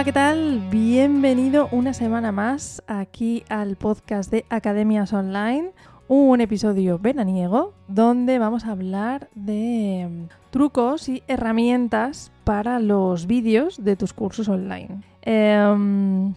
Hola, ¿qué tal? Bienvenido una semana más aquí al podcast de Academias Online, un episodio veraniego donde vamos a hablar de mm, trucos y herramientas para los vídeos de tus cursos online. Em,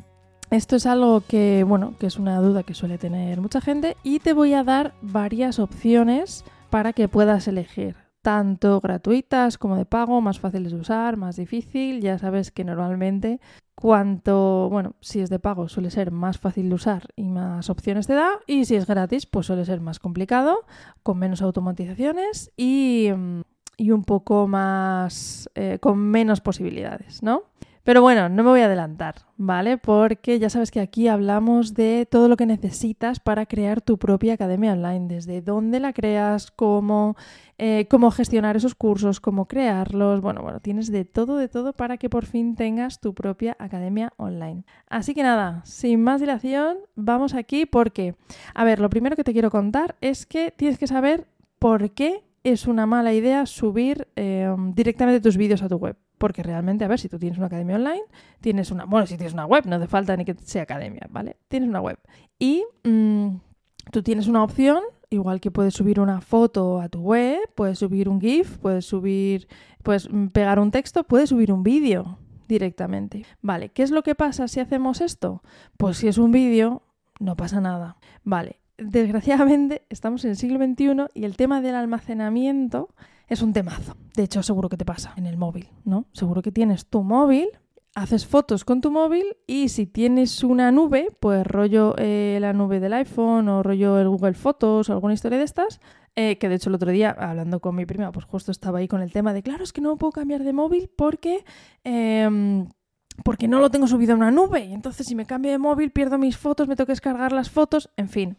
esto es algo que, bueno, que es una duda que suele tener mucha gente y te voy a dar varias opciones para que puedas elegir tanto gratuitas como de pago, más fáciles de usar, más difícil. Ya sabes que normalmente cuanto, bueno, si es de pago suele ser más fácil de usar y más opciones te da, y si es gratis pues suele ser más complicado, con menos automatizaciones y, mm, y un poco más, eh, con menos posibilidades, ¿no? Pero bueno, no me voy a adelantar, ¿vale? Porque ya sabes que aquí hablamos de todo lo que necesitas para crear tu propia academia online, desde dónde la creas, cómo, eh, cómo gestionar esos cursos, cómo crearlos. Bueno, bueno, tienes de todo, de todo para que por fin tengas tu propia academia online. Así que nada, sin más dilación, vamos aquí porque, a ver, lo primero que te quiero contar es que tienes que saber por qué es una mala idea subir eh, directamente tus vídeos a tu web. Porque realmente, a ver, si tú tienes una academia online, tienes una, bueno, si tienes una web, no hace falta ni que sea academia, ¿vale? Tienes una web. Y mm, tú tienes una opción, igual que puedes subir una foto a tu web, puedes subir un GIF, puedes subir, puedes mm, pegar un texto, puedes subir un vídeo directamente. Vale, ¿qué es lo que pasa si hacemos esto? Pues si es un vídeo, no pasa nada. Vale, desgraciadamente estamos en el siglo XXI y el tema del almacenamiento es un temazo. De hecho, seguro que te pasa en el móvil, ¿no? Seguro que tienes tu móvil, haces fotos con tu móvil y si tienes una nube, pues rollo eh, la nube del iPhone o rollo el Google Fotos o alguna historia de estas, eh, que de hecho el otro día, hablando con mi prima, pues justo estaba ahí con el tema de, claro, es que no puedo cambiar de móvil porque... Em, porque no lo tengo subido a una nube. Entonces, si me cambio de móvil, pierdo mis fotos, me tengo que descargar las fotos, en fin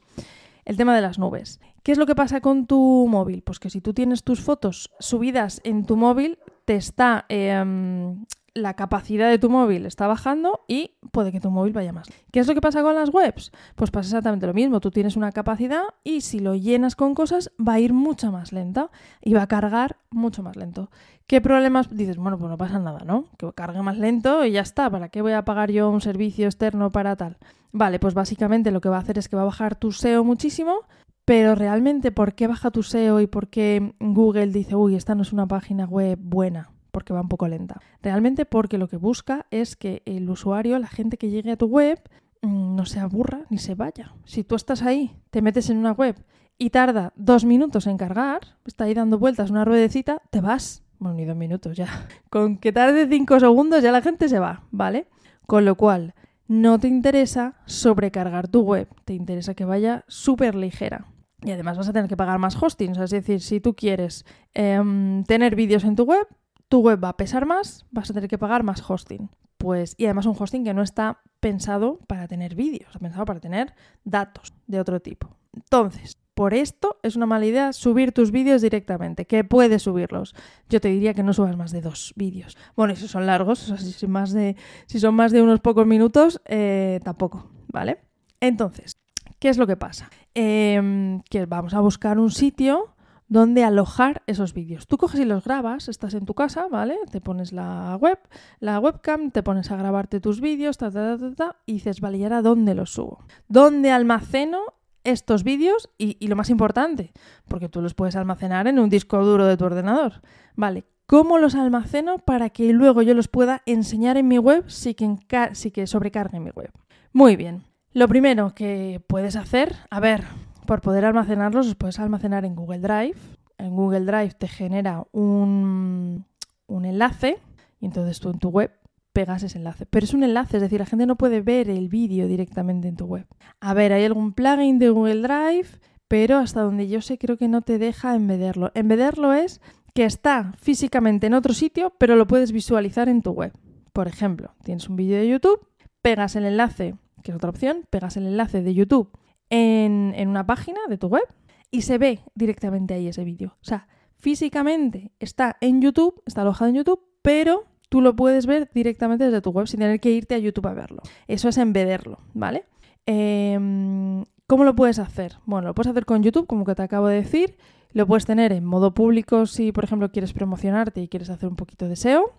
el tema de las nubes. ¿Qué es lo que pasa con tu móvil? Pues que si tú tienes tus fotos subidas en tu móvil, te está em, la capacidad de tu móvil está bajando y puede que tu móvil vaya más. ¿Qué es lo que pasa con las webs? Pues pasa exactamente lo mismo. Tú tienes una capacidad y si lo llenas con cosas va a ir mucho más lenta y va a cargar mucho más lento. ¿Qué problemas? Dices, bueno, pues no pasa nada, ¿no? Que cargue más lento y ya está. ¿Para qué voy a pagar yo un servicio externo para tal? Vale, pues básicamente lo que va a hacer es que va a bajar tu SEO muchísimo, pero realmente, ¿por qué baja tu SEO y por qué Google dice, uy, esta no es una página web buena? Porque va un poco lenta. Realmente porque lo que busca es que el usuario, la gente que llegue a tu web, mm, no se aburra ni se vaya. Si tú estás ahí, te metes en una web y tarda dos minutos en cargar, está ahí dando vueltas una ruedecita, te vas. Bueno, ni dos minutos ya. Con que tarde cinco segundos ya la gente se va, ¿vale? Con lo cual, no te interesa sobrecargar tu web, te interesa que vaya súper ligera. Y además vas a tener que pagar más hosting. Es decir, si tú quieres em, tener vídeos en tu web, tu web va a pesar más, vas a tener que pagar más hosting. Pues, y además un hosting que no está pensado para tener vídeos, está pensado para tener datos de otro tipo. Entonces, por esto es una mala idea subir tus vídeos directamente, que puedes subirlos. Yo te diría que no subas más de dos vídeos. Bueno, y si son largos, si, más de, son más de unos pocos minutos, eh, tampoco, ¿vale? Entonces, ¿qué es lo que pasa? Em, que vamos a buscar un sitio donde alojar esos vídeos. Tú coges y los grabas, estás en tu casa, ¿vale? Te pones la web, la webcam, te pones a grabarte tus vídeos, ta, ta, ta, ta, y dices, vale, ¿y ahora dónde los subo? ¿Dónde almaceno estos vídeos? Y, lo más importante, porque tú los puedes almacenar en un disco duro de tu ordenador, ¿vale? ¿Cómo los almaceno para que luego yo los pueda enseñar en mi web sin que, sin que sobrecargue mi web? Muy bien. Lo primero que puedes hacer, a ver, por poder almacenarlos, los puedes almacenar en Google Drive. En Google Drive te genera un, un enlace y entonces tú en tu web pegas ese enlace. Pero es un enlace, es decir, la gente no puede ver el vídeo directamente en tu web. A ver, hay algún plugin de Google Drive, pero hasta donde yo sé creo que no te deja embederlo. Embederlo es que está físicamente en otro sitio, pero lo puedes visualizar en tu web. Por ejemplo, tienes un vídeo de YouTube, pegas el enlace, que es otra opción, pegas el enlace de YouTube en, una página de tu web y se ve directamente ahí ese vídeo. O sea, físicamente está en YouTube, está alojado en YouTube, pero tú lo puedes ver directamente desde tu web sin tener que irte a YouTube a verlo. Eso es embederlo, ¿vale? Em, ¿Cómo lo puedes hacer? Bueno, lo puedes hacer con YouTube, como que te acabo de decir. Lo puedes tener en modo público si, por ejemplo, quieres promocionarte y quieres hacer un poquito de SEO.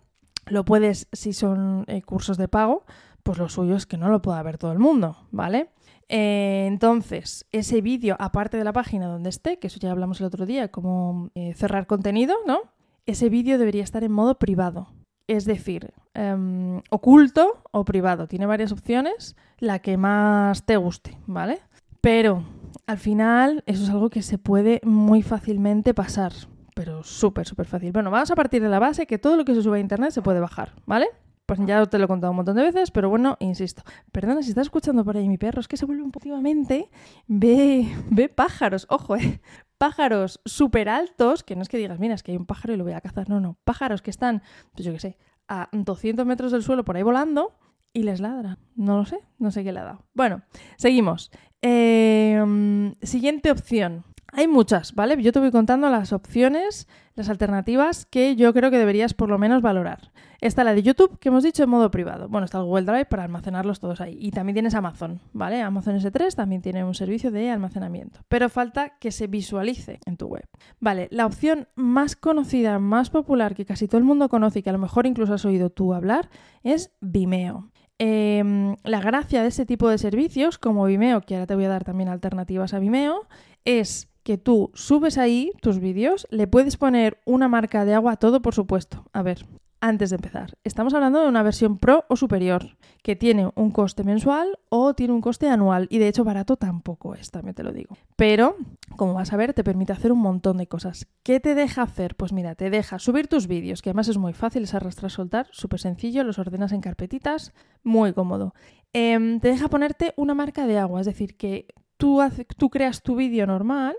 lo puedes, si son eh, cursos de pago, pues lo suyo es que no lo pueda ver todo el mundo, ¿vale? Eh, entonces, ese vídeo, aparte de la página donde esté, que eso ya hablamos el otro día, como eh, cerrar contenido, ¿no? Ese vídeo debería estar en modo privado. Es decir, em, oculto o privado. Tiene varias opciones, la que más te guste, ¿vale? Pero al final eso es algo que se puede muy fácilmente pasar. Pero súper, súper fácil. Bueno, vamos a partir de la base que todo lo que se sube a internet se puede bajar, ¿vale? Pues ya te lo he contado un montón de veces, pero bueno, insisto. Perdona si estás escuchando por ahí mi perro, es que se vuelve un últimamente. Ve, ve pájaros, ojo, eh. Pájaros súper altos, que no es que digas, mira, es que hay un pájaro y lo voy a cazar. No, no. Pájaros que están, pues yo qué sé, a 200 metros del suelo por ahí volando y les ladra. No lo sé, no sé qué le ha dado. Bueno, seguimos. Em, siguiente opción. Hay muchas, ¿vale? Yo te voy contando las opciones, las alternativas que yo creo que deberías por lo menos valorar. Está la de YouTube, que hemos dicho en modo privado. Bueno, está el Google Drive para almacenarlos todos ahí. Y también tienes Amazon, ¿vale? Amazon S3 también tiene un servicio de almacenamiento. Pero falta que se visualice en tu web. Vale, la opción más conocida, más popular, que casi todo el mundo conoce y que a lo mejor incluso has oído tú hablar, es Vimeo. Em, la gracia de este tipo de servicios, como Vimeo, que ahora te voy a dar también alternativas a Vimeo, es que tú subes ahí tus vídeos, le puedes poner una marca de agua todo, por supuesto. A ver, antes de empezar, estamos hablando de una versión Pro o superior, que tiene un coste mensual o tiene un coste anual, y de hecho barato tampoco es, también te lo digo. Pero, como vas a ver, te permite hacer un montón de cosas. ¿Qué te deja hacer? Pues mira, te deja subir tus vídeos, que además es muy fácil, es arrastrar, soltar, súper sencillo, los ordenas en carpetitas, muy cómodo. Em, te deja ponerte una marca de agua, es decir, que tú, tú creas tu vídeo normal,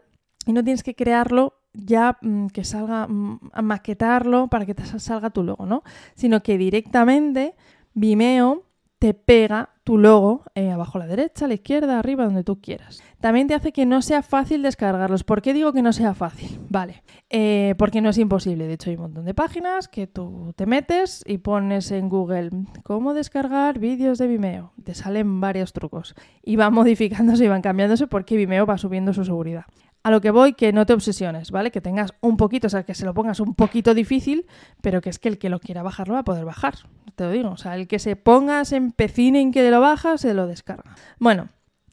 y no tienes que crearlo ya mm, que salga, mm, a maquetarlo para que te salga tu logo, ¿no? Sino que directamente Vimeo te pega tu logo eh, abajo a la derecha, a la izquierda, arriba, donde tú quieras. También te hace que no sea fácil descargarlos. ¿Por qué digo que no sea fácil? Vale, eh, porque no es imposible. De hecho, hay un montón de páginas que tú te metes y pones en Google cómo descargar vídeos de Vimeo. Te salen varios trucos y van modificándose y van cambiándose porque Vimeo va subiendo su seguridad a lo que voy, que no te obsesiones, ¿vale? Que tengas un poquito, o sea, que se lo pongas un poquito difícil, pero que es que el que lo quiera bajar lo va a poder bajar, te lo digo. O sea, el que se ponga, se empecine en que lo baja, se lo descarga. Bueno,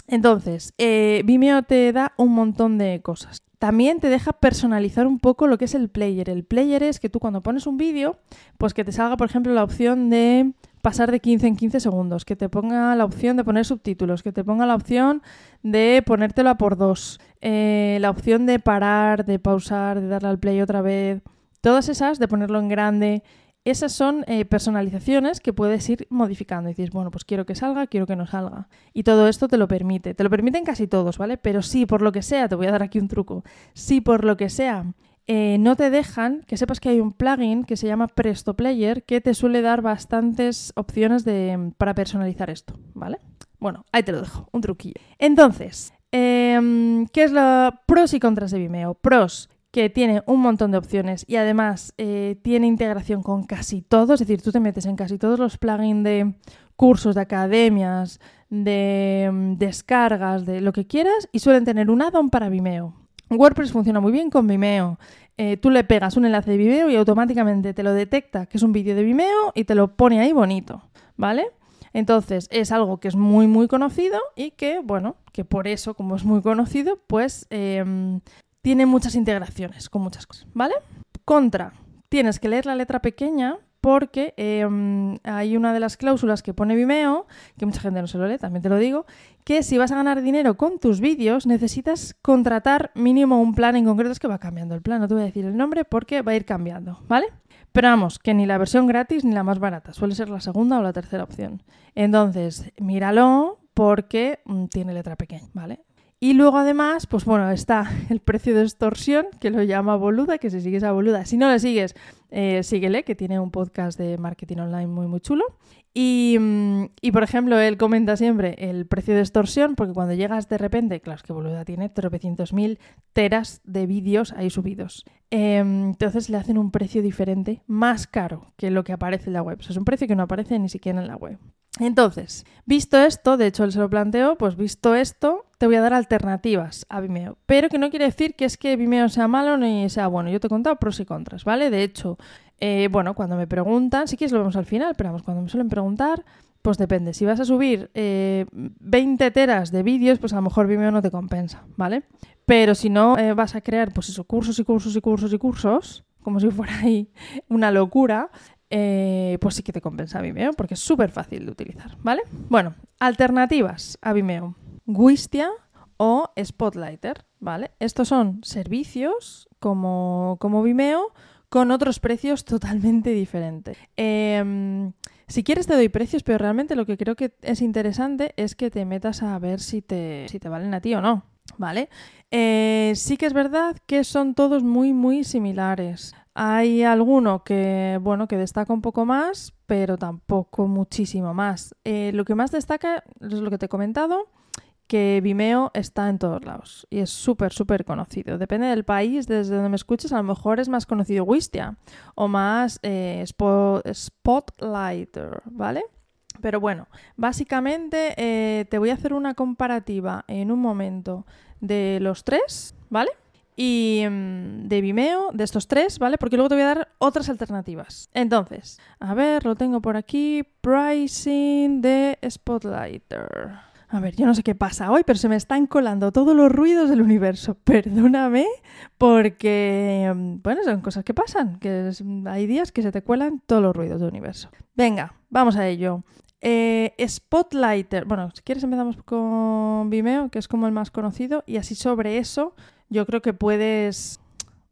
entonces, eh, Vimeo te da un montón de cosas. También te deja personalizar un poco lo que es el player. El player es que tú cuando pones un vídeo, pues que te salga, por ejemplo, la opción de pasar de 15 en 15 segundos, que te ponga la opción de poner subtítulos, que te ponga la opción de ponértelo a por dos, eh, la opción de parar, de pausar, de darle al play otra vez, todas esas, de ponerlo en grande. Esas son eh, personalizaciones que puedes ir modificando. Y dices, bueno, pues quiero que salga, quiero que no salga. Y todo esto te lo permite. Te lo permiten casi todos, ¿vale? Pero sí, por lo que sea, te voy a dar aquí un truco. Si por lo que sea eh, no te dejan, que sepas que hay un plugin que se llama Presto Player que te suele dar bastantes opciones de, para personalizar esto, ¿vale? Bueno, ahí te lo dejo, un truquillo. Entonces, em, ¿qué es lo pros y contras de Vimeo? Pros, que tiene un montón de opciones y además eh, tiene integración con casi todo, es decir, tú te metes en casi todos los plugins de cursos, de academias, de em, descargas, de lo que quieras y suelen tener un add-on para Vimeo. WordPress funciona muy bien con Vimeo. Eh, tú le pegas un enlace de Vimeo y automáticamente te lo detecta que es un vídeo de Vimeo y te lo pone ahí bonito, ¿vale? Entonces es algo que es muy muy conocido y que, bueno, que por eso, como es muy conocido, pues em, tiene muchas integraciones con muchas cosas, ¿vale? Contra, tienes que leer la letra pequeña porque em, hay una de las cláusulas que pone Vimeo, que mucha gente no se lo lee, también te lo digo, que si vas a ganar dinero con tus vídeos necesitas contratar mínimo un plan en concreto, es que va cambiando el plan, no te voy a decir el nombre porque va a ir cambiando, ¿vale? Pero vamos, que ni la versión gratis ni la más barata, suele ser la segunda o la tercera opción. Entonces, míralo porque mm, tiene letra pequeña, ¿vale? Y luego además, pues bueno, está el precio de extorsión, que lo llama Boluda, que si sigues a Boluda, si no le sigues, eh, síguele, que tiene un podcast de marketing online muy, muy chulo. Y, mm, y, por ejemplo, él comenta siempre el precio de extorsión, porque cuando llegas de repente, claro, es que Boluda tiene tropecientos mil teras de vídeos ahí subidos. Em, entonces le hacen un precio diferente, más caro que lo que aparece en la web. Es un precio que no aparece ni siquiera en la web. Entonces, visto esto, de hecho él se lo planteó, pues visto esto, te voy a dar alternativas a Vimeo. Pero que no quiere decir que es que Vimeo sea malo ni sea bueno. Yo te he contado pros y contras, ¿vale? De hecho, eh, bueno, cuando me preguntan, si quieres lo vemos al final, pero vamos, cuando me suelen preguntar, pues depende. Si vas a subir 20 teras de vídeos, pues a lo mejor Vimeo no te compensa, ¿vale? Pero si no vas a crear, pues eso, cursos y cursos y cursos y cursos, como si fuera ahí una locura, eh, pues sí que te compensa Vimeo porque es súper fácil de utilizar, ¿vale? Bueno, alternativas a Vimeo. Wistia o Spotlighter, ¿vale? Estos son servicios como, como Vimeo con otros precios totalmente diferentes. Em, si quieres te doy precios, pero realmente lo que creo que es interesante es que te metas a ver si te, si te valen a ti o no, ¿vale? Eh, sí que es verdad que son todos muy, muy similares. Hay alguno que, bueno, que destaca un poco más, pero tampoco muchísimo más. Eh, lo que más destaca es lo que te he comentado, que Vimeo está en todos lados y es súper, súper conocido. Depende del país desde donde me escuches, a lo mejor es más conocido Wistia o más eh, Spotlighter, ¿vale? Pero bueno, básicamente eh, te voy a hacer una comparativa en un momento de los tres, ¿vale? y mm, de Vimeo, de estos tres, ¿vale? Porque luego te voy a dar otras alternativas. Entonces, a ver, lo tengo por aquí. Pricing de Spotlighter. A ver, yo no sé qué pasa hoy, pero se me están colando todos los ruidos del universo. Perdóname, porque, mm, bueno, son cosas que pasan, que hay días que se te cuelan todos los ruidos del universo. Venga, vamos a ello. Eh, Spotlighter, bueno, si quieres empezamos con Vimeo, que es como el más conocido, y así sobre eso yo creo que puedes,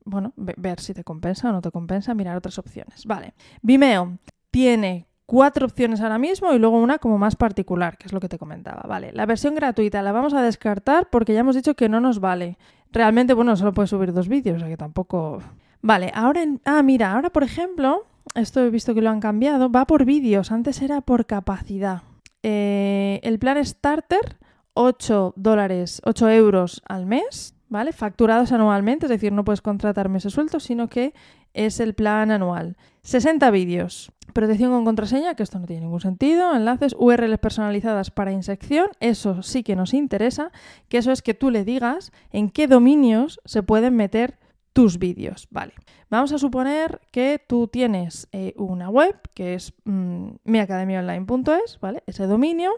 bueno, ver si te compensa o no te compensa, mirar otras opciones. Vale, Vimeo tiene cuatro opciones ahora mismo y luego una como más particular, que es lo que te comentaba. Vale, la versión gratuita la vamos a descartar porque ya hemos dicho que no nos vale. Realmente, bueno, solo puedes subir dos vídeos, o sea que tampoco... Vale, ahora... En... Ah, mira, ahora por ejemplo, esto he visto que lo han cambiado, va por vídeos, antes era por capacidad. Eh, el plan starter, 8 dólares, 8 euros al mes, ¿vale? Facturados anualmente, es decir, no puedes contratar meses sueltos, sino que es el plan anual. 60 vídeos. Protección con contraseña, que esto no tiene ningún sentido. Enlaces, URLs personalizadas para insección, eso sí que nos interesa, que eso es que tú le digas en qué dominios se pueden meter tus vídeos. Vale, vamos a suponer que tú tienes eh, una web que es mm, miacademiaonline.es, ¿vale? Ese dominio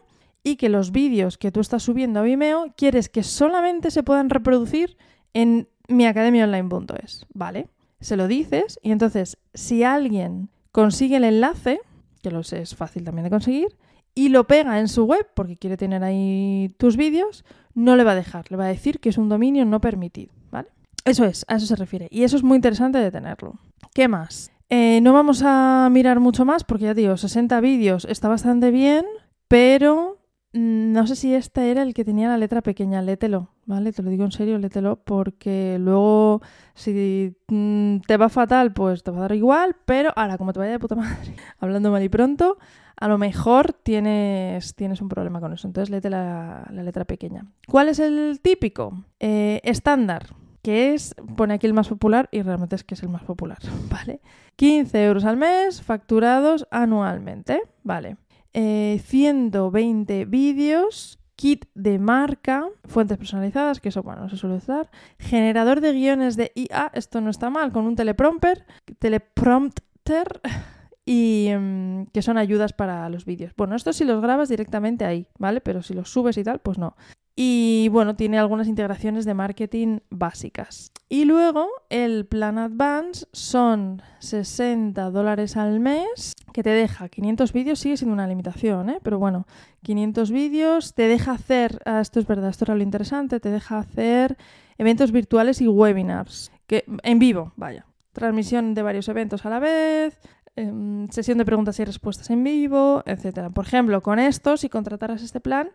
y que los vídeos que tú estás subiendo a Vimeo quieres que solamente se puedan reproducir en miacademiaonline.es, ¿vale? Se lo dices y entonces si alguien consigue el enlace, que lo sé, es fácil también de conseguir, y lo pega en su web porque quiere tener ahí tus vídeos, no le va a dejar, le va a decir que es un dominio no permitido, ¿vale? Eso es, a eso se refiere. Y eso es muy interesante de tenerlo. ¿Qué más? Eh, no vamos a mirar mucho más porque ya digo, 60 vídeos está bastante bien, pero no sé si este era el que tenía la letra pequeña, lételo, ¿vale? Te lo digo en serio, lételo, porque luego si mm, te va fatal, pues te va a dar igual, pero ahora, como te vaya de puta madre, hablando mal y pronto, a lo mejor tienes, tienes un problema con eso. Entonces, léete la, letra pequeña. ¿Cuál es el típico? Eh, estándar, que es, pone aquí el más popular y realmente es que es el más popular, ¿vale? 15 euros al mes, facturados anualmente, ¿vale? 120 eh, vídeos, kit de marca, fuentes personalizadas, que eso, bueno, no se suele usar, generador de guiones de IA, esto no está mal, con un teleprompter, teleprompter y mm, que son ayudas para los vídeos. Bueno, esto si los grabas directamente ahí, ¿vale? Pero si los subes y tal, pues no. Y bueno, tiene algunas integraciones de marketing básicas. Y luego el plan Advance son 60 dólares al mes, que te deja 500 vídeos, sigue siendo una limitación, ¿eh? pero bueno, 500 vídeos, te deja hacer, ah, esto es verdad, esto era lo interesante, te deja hacer eventos virtuales y webinars, que en vivo, vaya, transmisión de varios eventos a la vez, em, sesión de preguntas y respuestas en vivo, etc. Por ejemplo, con esto, si contrataras este plan,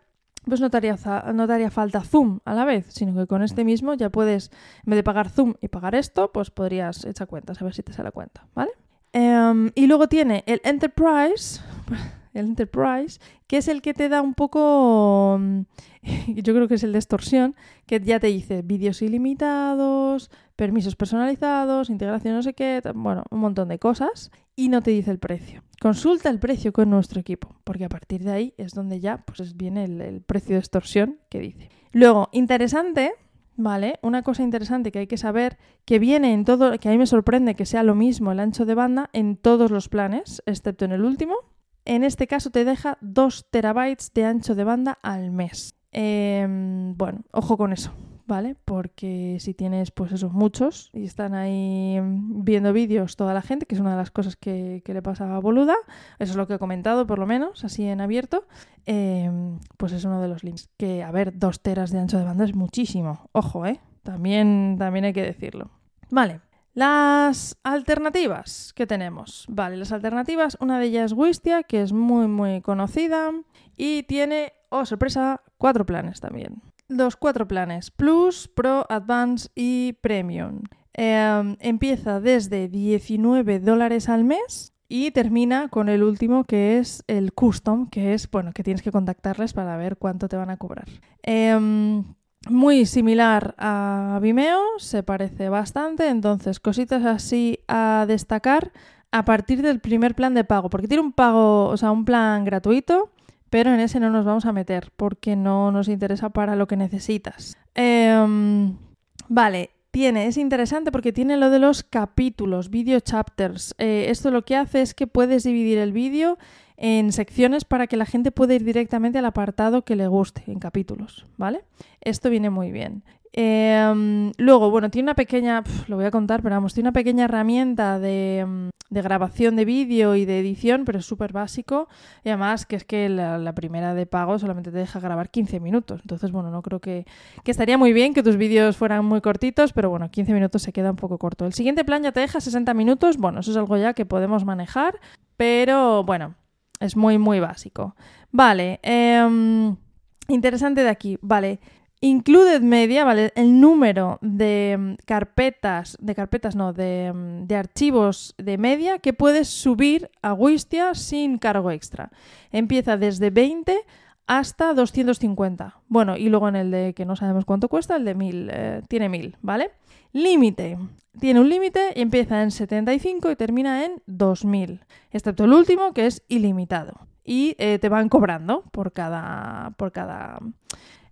pues no te, haría, falta Zoom a la vez, sino que con este mismo ya puedes, en vez de pagar Zoom y pagar esto, pues podrías echar cuentas, a ver si te sale cuenta, ¿vale? Em, y luego tiene el Enterprise, el Enterprise, que es el que te da un poco, yo creo que es el de extorsión, que ya te dice vídeos ilimitados, permisos personalizados, integración no sé qué, bueno, un montón de cosas, y no te dice el precio. Consulta el precio con nuestro equipo, porque a partir de ahí es donde ya pues, viene el, precio de extorsión que dice. Luego, interesante, ¿vale? Una cosa interesante que hay que saber, que viene en todo, que a mí me sorprende que sea lo mismo el ancho de banda en todos los planes, excepto en el último. En este caso te deja 2 terabytes de ancho de banda al mes. Em, bueno, ojo con eso, ¿vale? Porque si tienes, pues esos muchos y están ahí viendo vídeos toda la gente, que es una de las cosas que, le pasa a Boluda, eso es lo que he comentado por lo menos, así en abierto, em, pues es uno de los links. Que, a ver, dos teras de ancho de banda es muchísimo, ojo, ¿eh? También, también hay que decirlo. Vale, las alternativas que tenemos. Vale, las alternativas, una de ellas es Wistia, que es muy, muy conocida y tiene, oh sorpresa, cuatro planes también los cuatro planes, Plus, Pro, Advance y Premium. Em, empieza desde 19 dólares al mes y termina con el último que es el Custom, que es, bueno, que tienes que contactarles para ver cuánto te van a cobrar. Em, muy similar a Vimeo, se parece bastante, entonces cositas así a destacar a partir del primer plan de pago, porque tiene un pago, o sea, un plan gratuito pero en ese no nos vamos a meter porque no nos interesa para lo que necesitas. Em, vale, tiene, es interesante porque tiene lo de los capítulos, video chapters. Eh, esto lo que hace es que puedes dividir el vídeo en secciones para que la gente pueda ir directamente al apartado que le guste, en capítulos, ¿vale? Esto viene muy bien. Em, luego, bueno, tiene una pequeña, lo voy a contar, pero vamos, tiene una pequeña herramienta de, em, grabación de vídeo y de edición, pero es súper básico. Y además que es que la, primera de pago solamente te deja grabar 15 minutos. Entonces, bueno, no creo que, que estaría muy bien que tus vídeos fueran muy cortitos, pero bueno, 15 minutos se queda un poco corto. El siguiente plan ya te deja 60 minutos, bueno, eso es algo ya que podemos manejar, pero bueno, es muy, muy básico. Vale, em, interesante de aquí, vale. Included Media, ¿vale? El número de mm, carpetas, de carpetas no, de, mm, de, archivos de media que puedes subir a Wistia sin cargo extra. Empieza desde 20 hasta 250. Bueno, y luego en el de que no sabemos cuánto cuesta, el de 1000, eh, tiene 1000, ¿vale? Límite. Tiene un límite y empieza en 75 y termina en 2000, excepto el último que es ilimitado. Y eh, te van cobrando por cada, por cada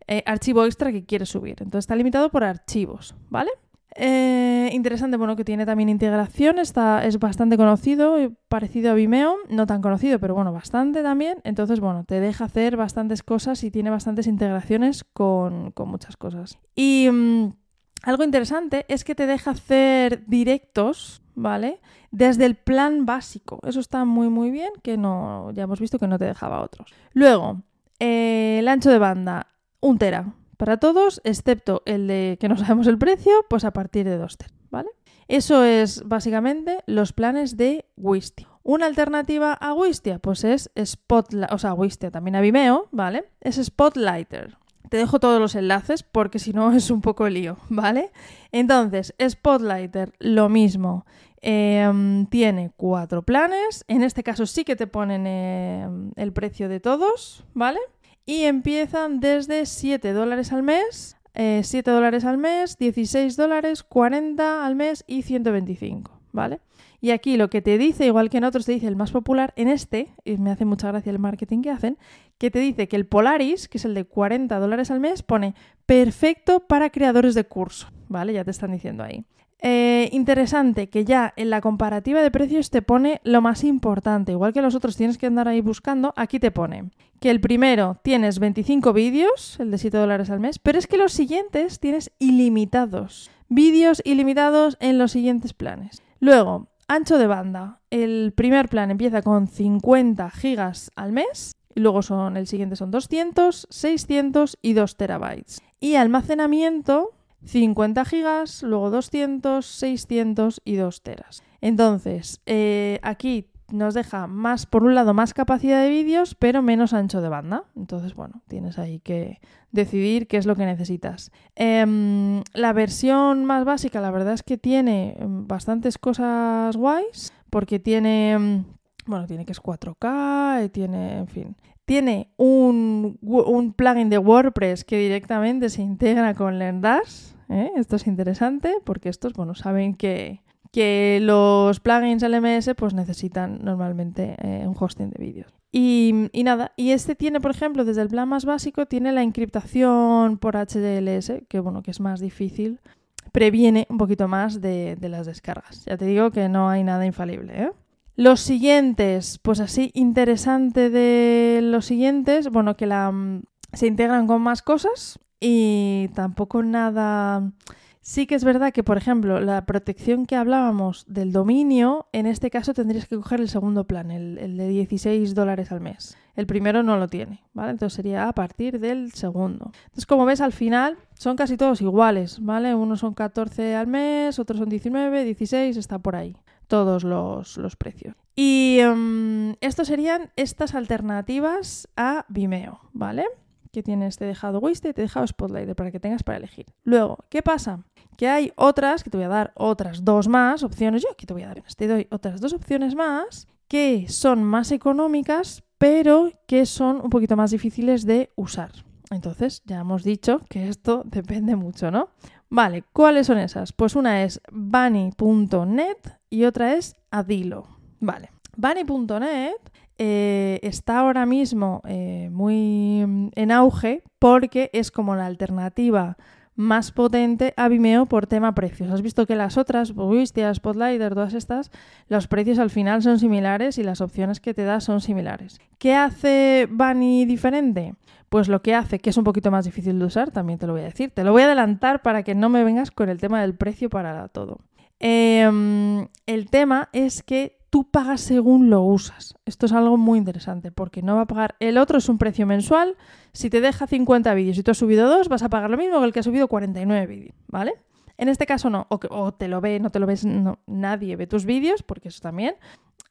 eh, archivo extra que quieres subir. Entonces está limitado por archivos, ¿vale? Eh, interesante, bueno, que tiene también integración, está, es bastante conocido, parecido a Vimeo, no tan conocido, pero bueno, bastante también. Entonces, bueno, te deja hacer bastantes cosas y tiene bastantes integraciones con, muchas cosas. Y mm, algo interesante es que te deja hacer directos, ¿vale? Desde el plan básico. Eso está muy, muy bien, que no, ya hemos visto que no te dejaba otros. Luego, eh, el ancho de banda un tera para todos, excepto el de que no sabemos el precio, pues a partir de 2 teras, ¿vale? Eso es básicamente los planes de Wistia. Una alternativa a Wistia, pues es Spotlight, o sea, Wistia también a Vimeo, ¿vale? Es Spotlighter. Te dejo todos los enlaces porque si no es un poco lío, ¿vale? Entonces, Spotlighter, lo mismo. Em, tiene cuatro planes. En este caso sí que te ponen em, el precio de todos, ¿vale? Y empiezan desde 7 dólares al mes, 7 eh, dólares al mes, 16 dólares, 40 al mes y 125, ¿vale? Y aquí lo que te dice, igual que en otros te dice el más popular, en este, y me hace mucha gracia el marketing que hacen, que te dice que el Polaris, que es el de 40 dólares al mes, pone perfecto para creadores de curso, ¿vale? Ya te están diciendo ahí. Eh, interesante que ya en la comparativa de precios te pone lo más importante. Igual que los otros tienes que andar ahí buscando, aquí te pone que el primero tienes 25 vídeos, el de 7 dólares al mes, pero es que los siguientes tienes ilimitados. Vídeos ilimitados en los siguientes planes. Luego, ancho de banda. El primer plan empieza con 50 gigas al mes. Y luego son, el siguiente son 200, 600 y 2 terabytes. Y almacenamiento 50 gigas, luego 200, 600 y 2 teras. Entonces, eh, aquí nos deja más, por un lado, más capacidad de vídeos, pero menos ancho de banda. Entonces, bueno, tienes ahí que decidir qué es lo que necesitas. Em, la versión más básica, la verdad es que tiene em, bastantes cosas guays, porque tiene, em, bueno, tiene que es 4K, y tiene, en fin, tiene un, un plugin de WordPress que directamente se integra con LearnDash. ¿Eh? Esto es interesante porque estos, bueno, saben que, que los plugins LMS pues necesitan normalmente eh, un hosting de vídeos. Y, y, nada, y este tiene, por ejemplo, desde el plan más básico, tiene la encriptación por HDLS, que bueno, que es más difícil, previene un poquito más de, de las descargas. Ya te digo que no hay nada infalible, ¿eh? Los siguientes, pues así interesante de los siguientes, bueno, que la, mm, se integran con más cosas y tampoco nada... Sí que es verdad que, por ejemplo, la protección que hablábamos del dominio, en este caso tendrías que coger el segundo plan, el, el, de 16 dólares al mes. El primero no lo tiene, ¿vale? Entonces sería a partir del segundo. Entonces, como ves, al final son casi todos iguales, ¿vale? Unos son 14 al mes, otros son 19, 16, está por ahí todos los, los precios. Y um, serían estas alternativas a Vimeo, ¿vale? Que tienes, te he dejado Wisted y te he dejado Spotlight para que tengas para elegir. Luego, ¿qué pasa? Que hay otras, que te voy a dar otras dos más opciones. Yo aquí te voy a dar, te doy otras dos opciones más que son más económicas, pero que son un poquito más difíciles de usar. Entonces, ya hemos dicho que esto depende mucho, ¿no? Vale, ¿cuáles son esas? Pues una es bunny.net y otra es Adilo. Vale, bunny.net eh, está ahora mismo eh, muy en auge porque es como la alternativa más potente a Vimeo por tema precios. Has visto que las otras, Wistia, Spotlighter, todas estas, los precios al final son similares y las opciones que te da son similares. ¿Qué hace Bunny diferente? Pues lo que hace, que es un poquito más difícil de usar, también te lo voy a decir. Te lo voy a adelantar para que no me vengas con el tema del precio para todo. Eh, el tema es que tú pagas según lo usas. Esto es algo muy interesante porque no va a pagar. El otro es un precio mensual. Si te deja 50 vídeos y tú has subido dos, vas a pagar lo mismo que el que ha subido 49 vídeos, ¿vale? En este caso no, o, te lo ve, no te lo ves, nadie ve tus vídeos, porque eso también,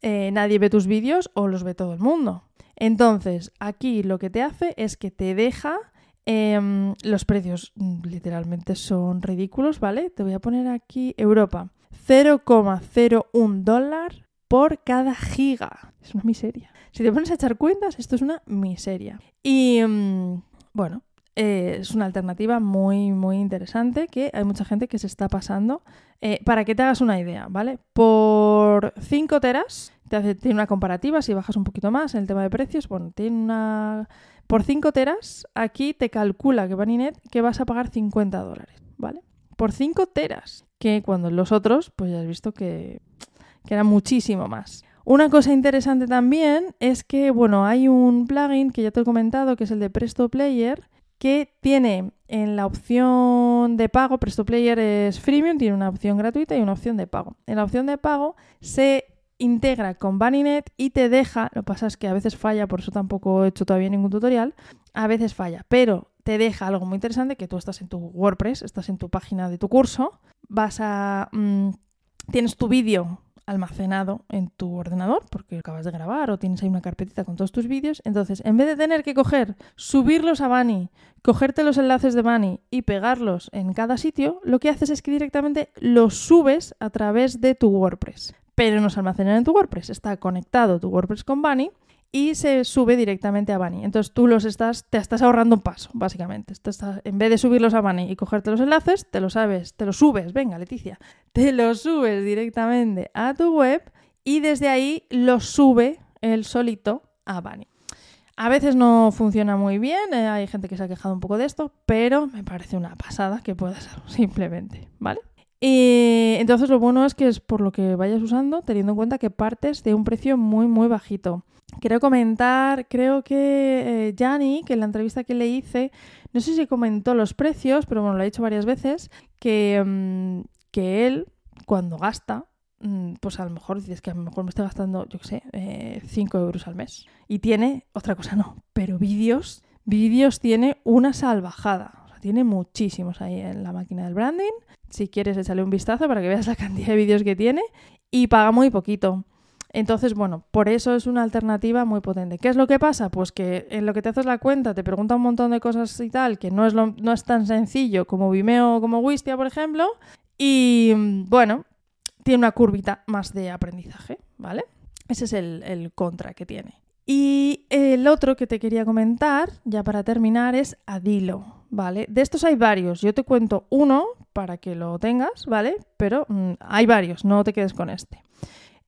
eh, nadie ve tus vídeos o los ve todo el mundo. Entonces, aquí lo que te hace es que te deja em, los precios mm, literalmente son ridículos, ¿vale? Te voy a poner aquí Europa. 0,01 dólar por cada giga. Es una miseria. Si te pones a echar cuentas, esto es una miseria. Y mm, bueno, eh, es una alternativa muy, muy interesante que hay mucha gente que se está pasando. Eh, para que te hagas una idea, ¿vale? Por 5 teras, te hace, tiene una comparativa, si bajas un poquito más en el tema de precios, bueno, tiene una... Por 5 teras, aquí te calcula que Vaninet que vas a pagar 50 dólares, ¿vale? Por 5 teras, que cuando los otros, pues ya has visto que que era muchísimo más. Una cosa interesante también es que, bueno, hay un plugin que ya te he comentado, que es el de Presto Player, que tiene en la opción de pago, Presto Player es freemium, tiene una opción gratuita y una opción de pago. En la opción de pago se integra con Baninet y te deja, lo que pasa es que a veces falla, por eso tampoco he hecho todavía ningún tutorial, a veces falla, pero te deja algo muy interesante, que tú estás en tu WordPress, estás en tu página de tu curso, vas a... Mmm, tienes tu vídeo almacenado en tu ordenador porque acabas de grabar o tienes ahí una carpetita con todos tus vídeos. Entonces, en vez de tener que coger, subirlos a Bunny, cogerte los enlaces de Bunny y pegarlos en cada sitio, lo que haces es que directamente los subes a través de tu WordPress. Pero no se almacenan en tu WordPress, está conectado tu WordPress con Bunny y se sube directamente a Bunny. Entonces tú los estás, te estás ahorrando un paso, básicamente. en vez de subirlos a Bunny y cogerte los enlaces, te lo sabes, te los subes, venga Leticia, te los subes directamente a tu web y desde ahí los sube el solito a Bunny. A veces no funciona muy bien, eh, hay gente que se ha quejado un poco de esto, pero me parece una pasada que puedas simplemente, ¿vale? Y entonces lo bueno es que es por lo que vayas usando, teniendo en cuenta que partes de un precio muy, muy bajito. Quiero comentar, creo que eh, que en la entrevista que le hice, no sé si comentó los precios, pero bueno, lo ha dicho varias veces, que, mm, que él, cuando gasta, mm, pues a lo mejor dices que a lo mejor me estoy gastando, yo qué sé, 5 eh, euros al mes. Y tiene, otra cosa no, pero vídeos, vídeos tiene una salvajada. O sea, tiene muchísimos ahí en la máquina del branding. Si quieres, échale un vistazo para que veas la cantidad de vídeos que tiene. Y paga muy poquito. Entonces, bueno, por eso es una alternativa muy potente. ¿Qué es lo que pasa? Pues que en lo que te haces la cuenta te pregunta un montón de cosas y tal, que no es, no es tan sencillo como Vimeo o como Wistia, por ejemplo. Y bueno, tiene una curvita más de aprendizaje, ¿vale? Ese es el, el contra que tiene. Y el otro que te quería comentar, ya para terminar, es Adilo, ¿vale? De estos hay varios. Yo te cuento uno para que lo tengas, ¿vale? Pero mm, hay varios, no te quedes con este.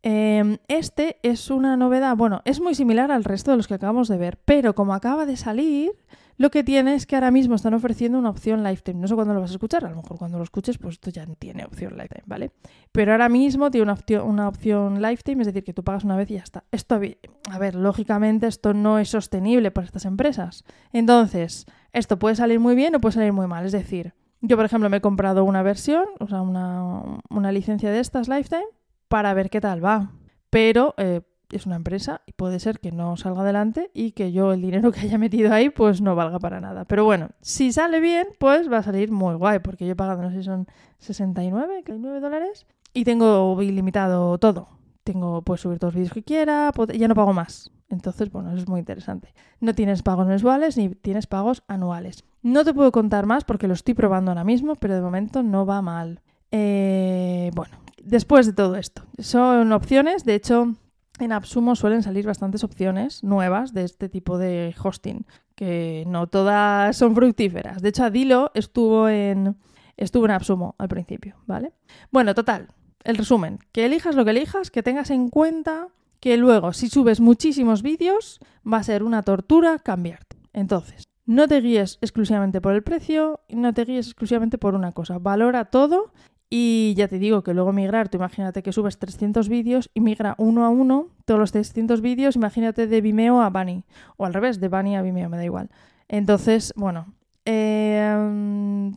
Em, este es una novedad, bueno, es muy similar al resto de los que acabamos de ver, pero como acaba de salir, lo que tiene es que ahora mismo están ofreciendo una opción lifetime. No sé cuándo lo vas a escuchar, a lo mejor cuando lo escuches, pues esto ya tiene opción lifetime, ¿vale? Pero ahora mismo tiene una opción lifetime, es decir, que tú pagas una vez y ya está. Esto, a ver, lógicamente esto no es sostenible para estas empresas. Entonces, esto puede salir muy bien o puede salir muy mal. Es decir, yo, por ejemplo, me he comprado una versión, o sea, una, una licencia de estas lifetime para ver qué tal va. Pero eh, es una empresa y puede ser que no salga adelante y que yo el dinero que haya metido ahí pues no valga para nada. Pero bueno, si sale bien, pues va a salir muy guay, porque yo he pagado, no sé si son 69, 9 dólares y tengo ilimitado todo. Tengo, pues subir todos los vídeos que quiera, ya no pago más. Entonces, bueno, eso es muy interesante. No tienes pagos mensuales ni tienes pagos anuales. No te puedo contar más porque lo estoy probando ahora mismo, pero de momento no va mal. Eh, bueno, después de todo esto, son opciones, de hecho, en Absumo suelen salir bastantes opciones nuevas de este tipo de hosting, que no todas son fructíferas. De hecho, Adilo estuvo en, estuvo en Absumo al principio, ¿vale? Bueno, total, el resumen, que elijas lo que elijas, que tengas en cuenta que luego, si subes muchísimos vídeos, va a ser una tortura cambiarte. Entonces, no te guíes exclusivamente por el precio, no te guíes exclusivamente por una cosa. Valora todo y ya te digo que luego migrar, tú imagínate que subes 300 vídeos y migra uno a uno todos los 300 vídeos, imagínate de Vimeo a Bunny, o al revés, de Bunny a Vimeo, me da igual. Entonces, bueno, em,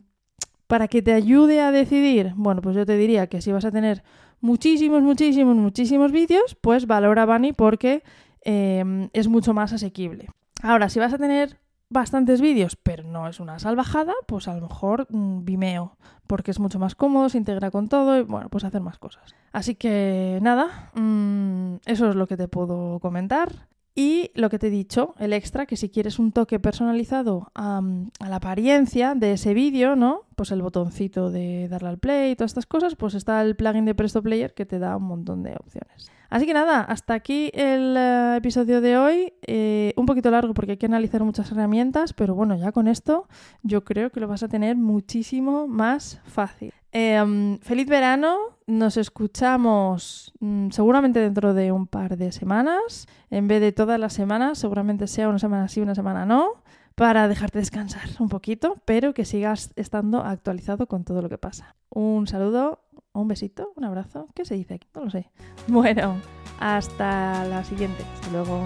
para que te ayude a decidir, bueno, pues yo te diría que si vas a tener muchísimos, muchísimos, muchísimos vídeos, pues valora Bunny porque em, es mucho más asequible. Ahora, si vas a tener bastantes vídeos, pero no es una salvajada, pues a lo mejor mm, Vimeo, porque es mucho más cómodo, se integra con todo y bueno, pues hacer más cosas. Así que nada, mm, eso es lo que te puedo comentar. Y lo que te he dicho, el extra, que si quieres un toque personalizado a, a la apariencia de ese vídeo, ¿no? Pues el botoncito de darle al play y todas estas cosas, pues está el plugin de Presto Player que te da un montón de opciones. Así que nada, hasta aquí el eh, episodio de hoy. Eh, un poquito largo porque hay que analizar muchas herramientas, pero bueno, ya con esto yo creo que lo vas a tener muchísimo más fácil. Em, feliz verano, nos escuchamos mm, seguramente dentro de un par de semanas, en vez de todas las semanas, seguramente sea una semana sí, una semana no, para dejarte descansar un poquito, pero que sigas estando actualizado con todo lo que pasa. Un saludo un besito, un abrazo, ¿qué se dice aquí? No lo sé. Bueno, hasta la siguiente. Hasta luego.